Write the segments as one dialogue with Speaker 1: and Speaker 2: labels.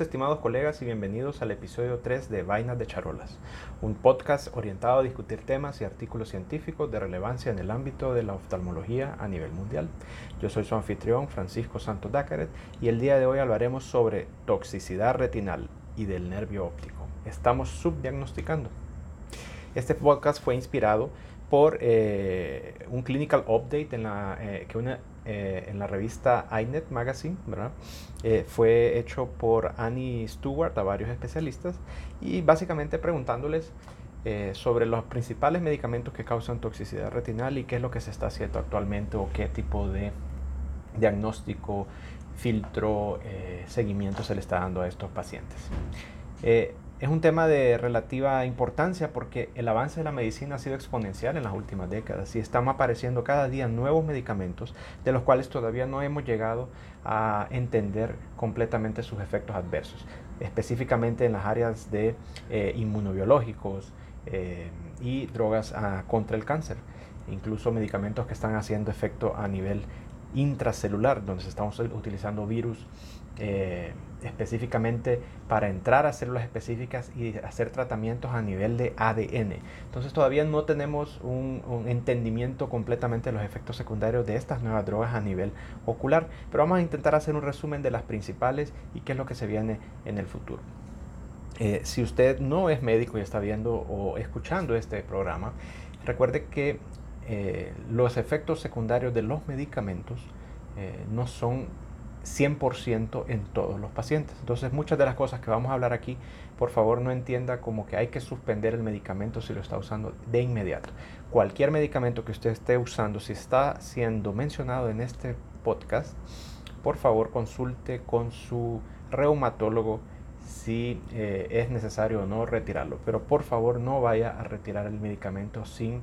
Speaker 1: Estimados colegas y bienvenidos al episodio 3 de Vainas de Charolas, un podcast orientado a discutir temas y artículos científicos de relevancia en el ámbito de la oftalmología a nivel mundial. Yo soy su anfitrión Francisco Santos Dácaret y el día de hoy hablaremos sobre toxicidad retinal y del nervio óptico. Estamos subdiagnosticando. Este podcast fue inspirado por eh, un clinical update en la, eh, que una, eh, en la revista iNet Magazine, ¿verdad? fue hecho por Annie Stewart a varios especialistas y básicamente preguntándoles sobre los principales medicamentos que causan toxicidad retinal y qué es lo que se está haciendo actualmente o qué tipo de diagnóstico, filtro, seguimiento se le está dando a estos pacientes. Es un tema de relativa importancia porque el avance de la medicina ha sido exponencial en las últimas décadas y están apareciendo cada día nuevos medicamentos de los cuales todavía no hemos llegado a entender completamente sus efectos adversos, específicamente en las áreas de eh, inmunobiológicos eh, y drogas ah, contra el cáncer, incluso medicamentos que están haciendo efecto a nivel intracelular, donde se estamos utilizando virus eh, específicamente para entrar a células específicas y hacer tratamientos a nivel de ADN. Entonces todavía no tenemos un, entendimiento completamente de los efectos secundarios de estas nuevas drogas a nivel ocular, pero vamos a intentar hacer un resumen de las principales y qué es lo que se viene en el futuro. Eh, si usted no es médico y está viendo o escuchando este programa, recuerde que eh, los efectos secundarios de los medicamentos no son 100% en todos los pacientes. Entonces muchas de las cosas que vamos a hablar aquí, por favor no entienda como que hay que suspender el medicamento si lo está usando de inmediato. Cualquier medicamento que usted esté usando, si está siendo mencionado en este podcast, por favor consulte con su reumatólogo si eh, es necesario o no retirarlo. Pero por favor no vaya a retirar el medicamento sin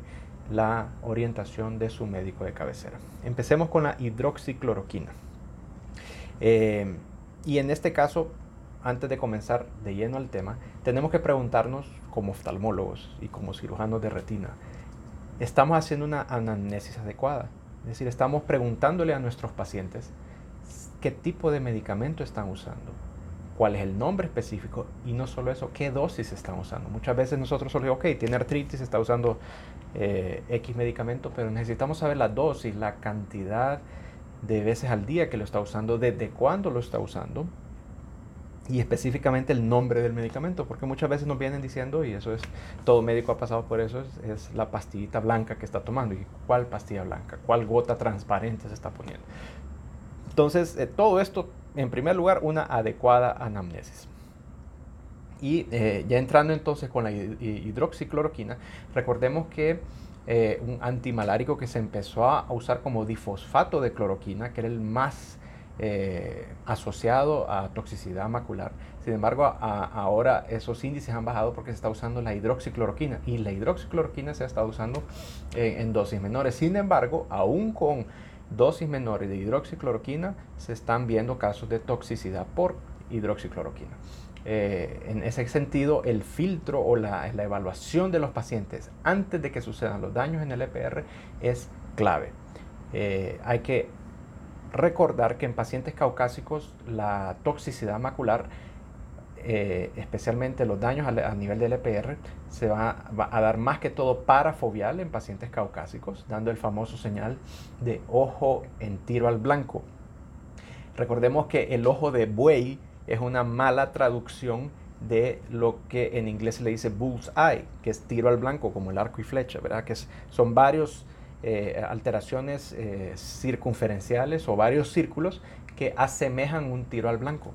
Speaker 1: la orientación de su médico de cabecera. Empecemos con la hidroxicloroquina. Eh, y en este caso, antes de comenzar de lleno al tema, tenemos que preguntarnos como oftalmólogos y como cirujanos de retina, ¿estamos haciendo una anamnesis adecuada? Es decir, estamos preguntándole a nuestros pacientes qué tipo de medicamento están usando, cuál es el nombre específico y no solo eso, qué dosis están usando. Muchas veces nosotros solo ok, tiene artritis, está usando eh, X medicamento, pero necesitamos saber la dosis, la cantidad de veces al día que lo está usando, desde cuándo lo está usando y específicamente el nombre del medicamento, porque muchas veces nos vienen diciendo, y eso es, todo médico ha pasado por eso, es, la pastillita blanca que está tomando, y cuál pastilla blanca, cuál gota transparente se está poniendo. Entonces, eh, todo esto, en primer lugar, una adecuada anamnesis. Y eh, ya entrando entonces con la hidroxicloroquina, recordemos que eh, un antimalárico que se empezó a usar como difosfato de cloroquina, que era el más eh, asociado a toxicidad macular. Sin embargo, ahora esos índices han bajado porque se está usando la hidroxicloroquina y la hidroxicloroquina se ha estado usando en dosis menores. Sin embargo, aún con dosis menores de hidroxicloroquina, se están viendo casos de toxicidad por hidroxicloroquina. Eh, en ese sentido, el filtro o la, evaluación de los pacientes antes de que sucedan los daños en el EPR es clave. Eh, hay que recordar que en pacientes caucásicos la toxicidad macular, eh, especialmente los daños a, nivel del EPR, se va, va, a dar más que todo parafobial en pacientes caucásicos, dando el famoso señal de ojo en tiro al blanco. Recordemos que el ojo de buey es una mala traducción de lo que en inglés se le dice bull's eye, que es tiro al blanco, como el arco y flecha, ¿verdad? Que son varios eh, alteraciones eh, circunferenciales o varios círculos que asemejan un tiro al blanco.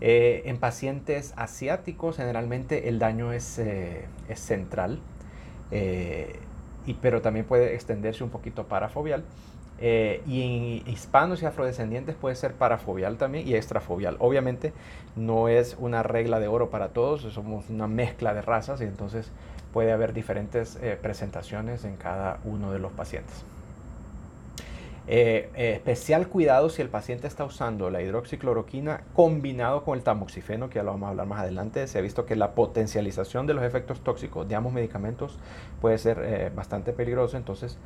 Speaker 1: Eh, en pacientes asiáticos generalmente el daño es, es central, y, pero también puede extenderse un poquito parafobial. Eh, y en hispanos y afrodescendientes puede ser parafobial también y extrafobial. Obviamente no es una regla de oro para todos, somos una mezcla de razas y entonces puede haber diferentes eh, presentaciones en cada uno de los pacientes. Eh, eh, especial cuidado si el paciente está usando la hidroxicloroquina combinado con el tamoxifeno, que ya lo vamos a hablar más adelante. Se ha visto que la potencialización de los efectos tóxicos de ambos medicamentos puede ser eh, bastante peligroso, entonces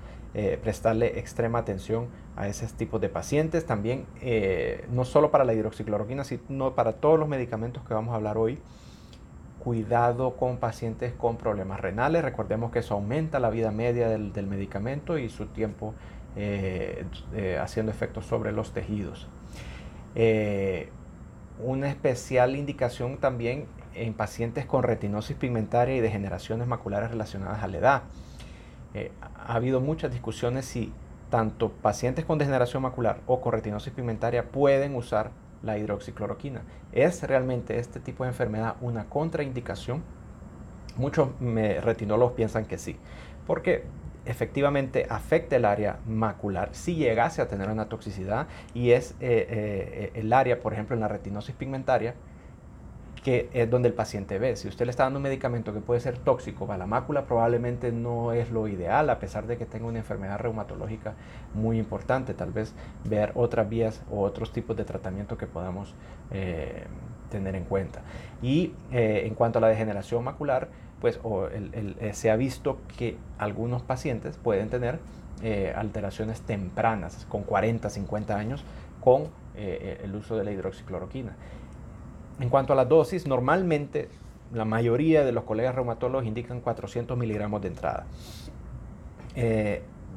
Speaker 1: prestarle extrema atención a ese tipo de pacientes. También, no solo para la hidroxicloroquina, sino para todos los medicamentos que vamos a hablar hoy cuidado con pacientes con problemas renales. Recordemos que eso aumenta la vida media del, del medicamento y su tiempo eh, eh, haciendo efectos sobre los tejidos. Eh, una especial indicación también en pacientes con retinosis pigmentaria y degeneraciones maculares relacionadas a la edad. ha habido muchas discusiones si tanto pacientes con degeneración macular o con retinosis pigmentaria pueden usar la hidroxicloroquina. ¿Es realmente este tipo de enfermedad una contraindicación? Muchos retinólogos piensan que sí, porque efectivamente afecta el área macular si llegase a tener una toxicidad y es eh, eh, el área, por ejemplo, en la retinosis pigmentaria, que es donde el paciente ve. Si usted le está dando un medicamento que puede ser tóxico para la mácula, probablemente no es lo ideal, a pesar de que tenga una enfermedad reumatológica muy importante. Tal vez ver otras vías o otros tipos de tratamiento que podamos eh, tener en cuenta. Y en cuanto a la degeneración macular, pues eh, se ha visto que algunos pacientes pueden tener eh, alteraciones tempranas, con 40, 50 años, con eh, el uso de la hidroxicloroquina. En cuanto a la dosis, normalmente la mayoría de los colegas reumatólogos indican 400 miligramos de entrada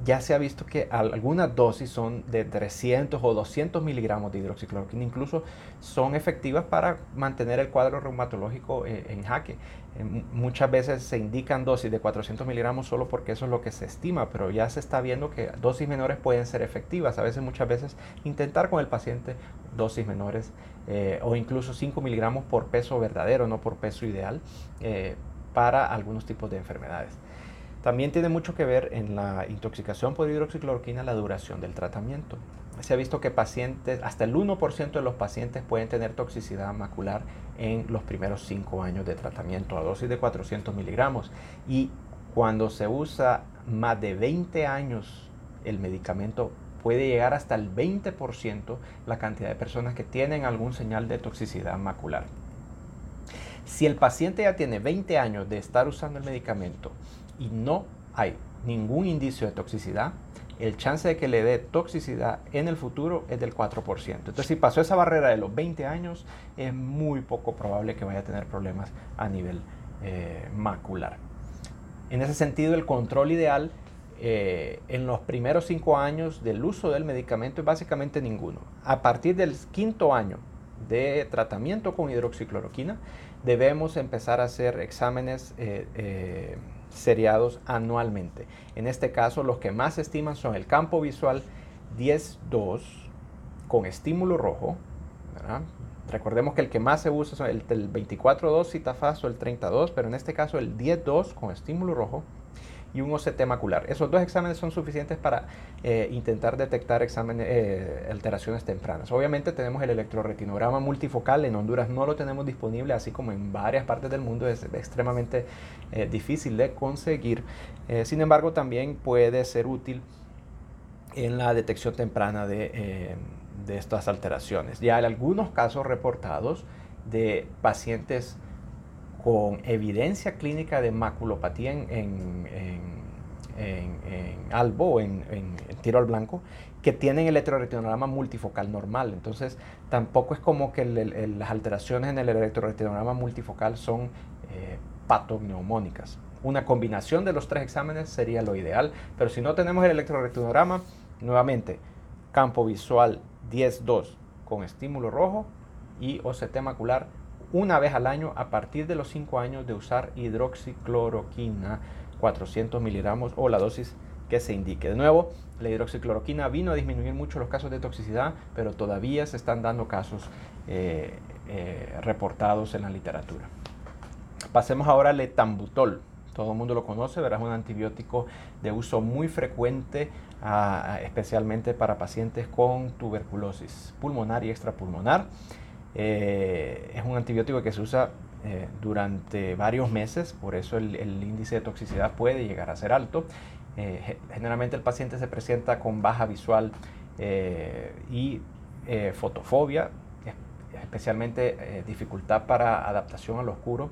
Speaker 1: ya se ha visto que algunas dosis son de 300 o 200 miligramos de hidroxicloroquina, incluso son efectivas para mantener el cuadro reumatológico eh, en jaque. Eh, muchas veces se indican dosis de 400 miligramos solo porque eso es lo que se estima, pero ya se está viendo que dosis menores pueden ser efectivas. A veces, muchas veces, intentar con el paciente dosis menores eh, o incluso 5 miligramos por peso verdadero, no por peso ideal, para algunos tipos de enfermedades. También tiene mucho que ver en la intoxicación por hidroxicloroquina la duración del tratamiento. Se ha visto que pacientes, hasta el 1% de los pacientes pueden tener toxicidad macular en los primeros 5 años de tratamiento a dosis de 400 miligramos. Y cuando se usa más de 20 años el medicamento, puede llegar hasta el 20% la cantidad de personas que tienen algún señal de toxicidad macular. Si el paciente ya tiene 20 años de estar usando el medicamento y no hay ningún indicio de toxicidad, el chance de que le dé toxicidad en el futuro es del 4%. Entonces, si pasó esa barrera de los 20 años, es muy poco probable que vaya a tener problemas a nivel eh, macular. En ese sentido, el control ideal eh, en los primeros 5 años del uso del medicamento es básicamente ninguno. A partir del quinto año de tratamiento con hidroxicloroquina, debemos empezar a hacer exámenes eh, seriados anualmente. En este caso, los que más se estiman son el campo visual 10-2 con estímulo rojo. Recordemos que el que más se usa es el, el 24-2 citafaso, el 32, pero en este caso el 10-2 con estímulo rojo y un OCT macular. Esos dos exámenes son suficientes para eh, intentar detectar exámenes, eh, alteraciones tempranas. Obviamente tenemos el electroretinograma multifocal, en Honduras no lo tenemos disponible, así como en varias partes del mundo es extremadamente eh, difícil de conseguir. sin embargo, también puede ser útil en la detección temprana de, estas alteraciones. Ya hay algunos casos reportados de pacientes con evidencia clínica de maculopatía en, en, en, en albo, en, tiro al blanco, que tienen el electroretinograma multifocal normal. Entonces, tampoco es como que las alteraciones en el electroretinograma multifocal son eh, patogneumónicas. Una combinación de los tres exámenes sería lo ideal, pero si no tenemos el electroretinograma, nuevamente, campo visual 10-2 con estímulo rojo y OCT macular una vez al año a partir de los 5 años de usar hidroxicloroquina 400 miligramos o la dosis que se indique. De nuevo, la hidroxicloroquina vino a disminuir mucho los casos de toxicidad, pero todavía se están dando casos eh, eh, reportados en la literatura. Pasemos ahora al etambutol. Todo el mundo lo conoce, verás un antibiótico de uso muy frecuente, especialmente para pacientes con tuberculosis pulmonar y extrapulmonar. Eh, es un antibiótico que se usa eh, durante varios meses, por eso el, índice de toxicidad puede llegar a ser alto. Eh, generalmente el paciente se presenta con baja visual y fotofobia, especialmente dificultad para adaptación al oscuro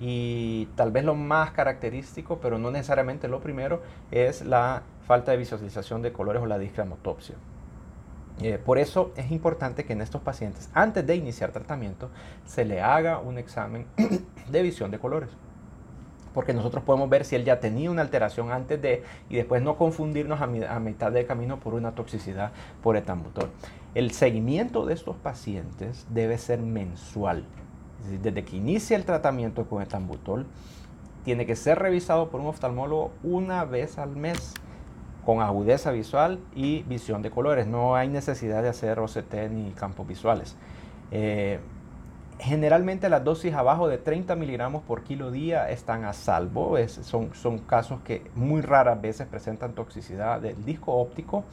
Speaker 1: y tal vez lo más característico, pero no necesariamente lo primero, es la falta de visualización de colores o la discramotopsia. Eh, por eso es importante que en estos pacientes, antes de iniciar tratamiento, se le haga un examen de visión de colores. Porque nosotros podemos ver si él ya tenía una alteración antes de y después no confundirnos a, mitad de camino por una toxicidad por etambutol. El seguimiento de estos pacientes debe ser mensual desde que inicia el tratamiento con etambutol, tiene que ser revisado por un oftalmólogo una vez al mes con agudeza visual y visión de colores. No hay necesidad de hacer OCT ni campos visuales. Eh, generalmente las dosis abajo de 30 miligramos por kilo día están a salvo. son, son casos que muy raras veces presentan toxicidad del disco óptico.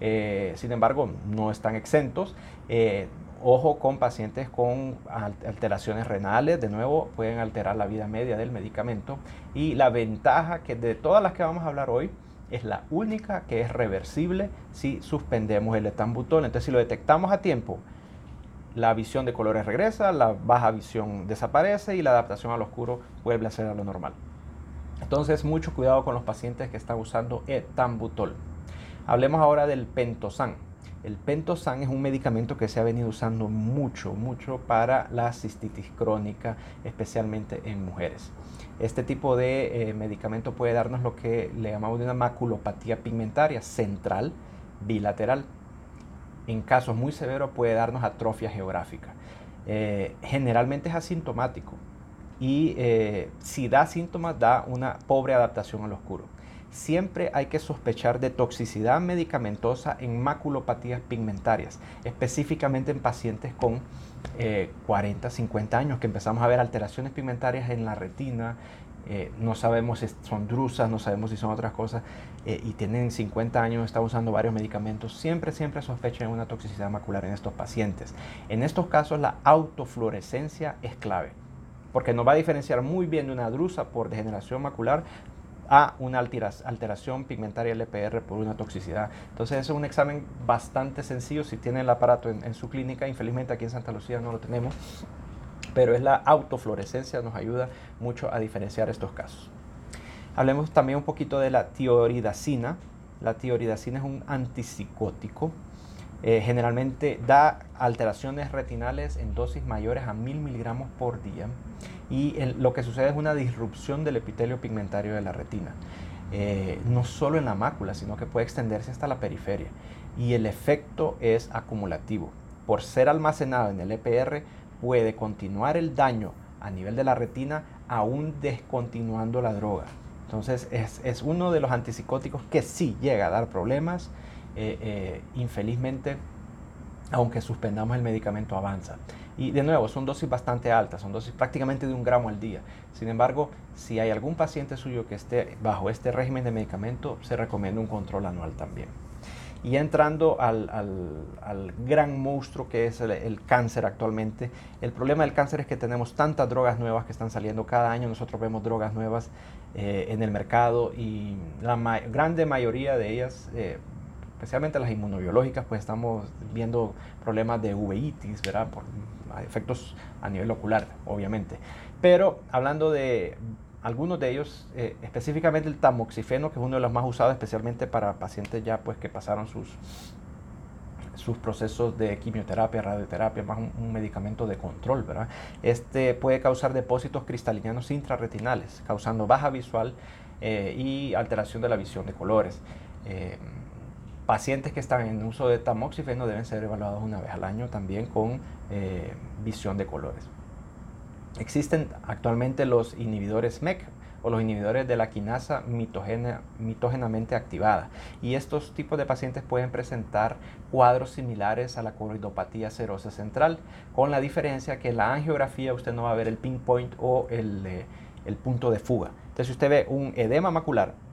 Speaker 1: Eh, sin embargo, no están exentos. Eh, Ojo con pacientes con alteraciones renales, de nuevo pueden alterar la vida media del medicamento y la ventaja que de todas las que vamos a hablar hoy es la única que es reversible si suspendemos el etambutol. Entonces si lo detectamos a tiempo, la visión de colores regresa, la baja visión desaparece y la adaptación al oscuro vuelve a ser a lo normal. Entonces mucho cuidado con los pacientes que están usando etambutol. Hablemos ahora del pentosan. El pentosan es un medicamento que se ha venido usando mucho, mucho para la cistitis crónica, especialmente en mujeres. Este tipo de eh, medicamento puede darnos lo que le llamamos una maculopatía pigmentaria central bilateral. En casos muy severos puede darnos atrofia geográfica. Eh, generalmente es asintomático y eh, si da síntomas da una pobre adaptación al oscuro siempre hay que sospechar de toxicidad medicamentosa en maculopatías pigmentarias, específicamente en pacientes con 40, eh, 50 años, que empezamos a ver alteraciones pigmentarias en la retina, eh, no sabemos si son drusas, no sabemos si son otras cosas, eh, y tienen 50 años, están usando varios medicamentos, siempre, siempre sospechan una toxicidad macular en estos pacientes. En estos casos la autofluorescencia es clave porque nos va a diferenciar muy bien de una drusa por degeneración macular a una alteración pigmentaria LPR por una toxicidad. Entonces es un examen bastante sencillo si tiene el aparato en, su clínica. Infelizmente aquí en Santa Lucía no lo tenemos, pero es la autofluorescencia, nos ayuda mucho a diferenciar estos casos. Hablemos también un poquito de la tioridacina. La tioridacina es un antipsicótico. Eh, generalmente da alteraciones retinales en dosis mayores a 1000 miligramos por día y lo que sucede es una disrupción del epitelio pigmentario de la retina. Eh, no solo en la mácula, sino que puede extenderse hasta la periferia. Y el efecto es acumulativo. Por ser almacenado en el EPR, puede continuar el daño a nivel de la retina aún descontinuando la droga. Entonces es, uno de los antipsicóticos que sí llega a dar problemas. Eh, eh, infelizmente, aunque suspendamos el medicamento, avanza. Y de nuevo, son dosis bastante altas, son dosis prácticamente de un gramo al día. Sin embargo, si hay algún paciente suyo que esté bajo este régimen de medicamento, se recomienda un control anual también. Y entrando al, gran monstruo que es el, cáncer actualmente, el problema del cáncer es que tenemos tantas drogas nuevas que están saliendo cada año, nosotros vemos drogas nuevas eh, en el mercado y la grande mayoría de ellas especialmente las inmunobiológicas, pues estamos viendo problemas de uveitis, ¿verdad? Por efectos a nivel ocular, obviamente. Pero hablando de algunos de ellos, eh, específicamente el tamoxifeno, que es uno de los más usados especialmente para pacientes ya pues que pasaron sus, sus procesos de quimioterapia, radioterapia, más un, medicamento de control, ¿verdad? Este puede causar depósitos cristalinos intrarretinales, causando baja visual eh, y alteración de la visión de colores. Eh, Pacientes que están en uso de tamoxifeno deben ser evaluados una vez al año también con eh, visión de colores. Existen actualmente los inhibidores MEC o los inhibidores de la quinasa mitógenamente activada. Y estos tipos de pacientes pueden presentar cuadros similares a la coroidopatía serosa central, con la diferencia que en la angiografía usted no va a ver el pinpoint o el, eh, el punto de fuga. Entonces, si usted ve un edema macular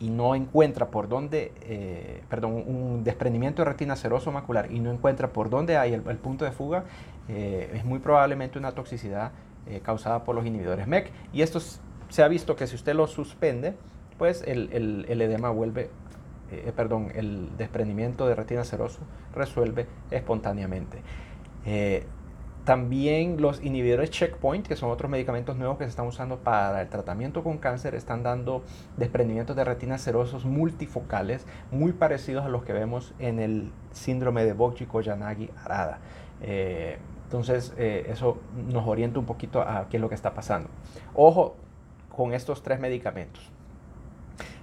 Speaker 1: y no encuentra por dónde, eh, perdón, un desprendimiento de retina seroso macular y no encuentra por dónde hay el, punto de fuga, eh, es muy probablemente una toxicidad eh, causada por los inhibidores MEC. Y esto se ha visto que si usted lo suspende, pues el, edema vuelve perdón, el desprendimiento de retina seroso resuelve espontáneamente. También los inhibidores checkpoint, que son otros medicamentos nuevos que se están usando para el tratamiento con cáncer, están dando desprendimientos de retinas serosos multifocales muy parecidos a los que vemos en el síndrome de Bokji-Koyanagi-Arada. Eh, entonces, eh, eso nos orienta un poquito a qué es lo que está pasando. Ojo con estos tres medicamentos.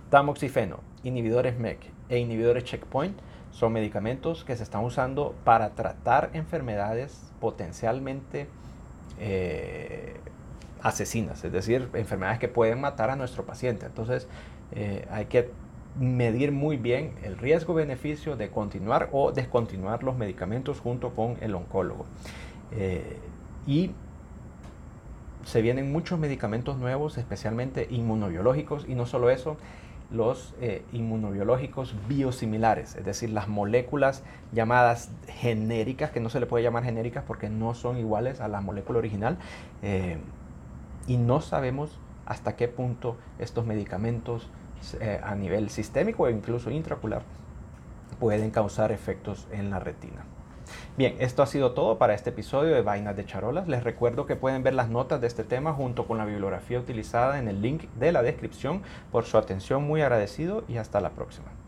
Speaker 1: Tamoxifeno, inhibidores MEC e inhibidores checkpoint son medicamentos que se están usando para tratar enfermedades potencialmente eh, asesinas, es decir, enfermedades que pueden matar a nuestro paciente. Entonces, eh, hay que medir muy bien el riesgo-beneficio de continuar o descontinuar los medicamentos junto con el oncólogo. Eh, y se vienen muchos medicamentos nuevos, especialmente inmunobiológicos, y no solo eso, los eh, inmunobiológicos biosimilares, es decir, las moléculas llamadas genéricas, que no se le puede llamar genéricas porque no son iguales a la molécula original, eh, y no sabemos hasta qué punto estos medicamentos eh, a nivel sistémico e incluso intracular pueden causar efectos en la retina. Bien, esto ha sido todo para este episodio de Vainas de Charolas. Les recuerdo que pueden ver las notas de este tema junto con la bibliografía utilizada en el link de la descripción. Por su atención muy agradecido y hasta la próxima.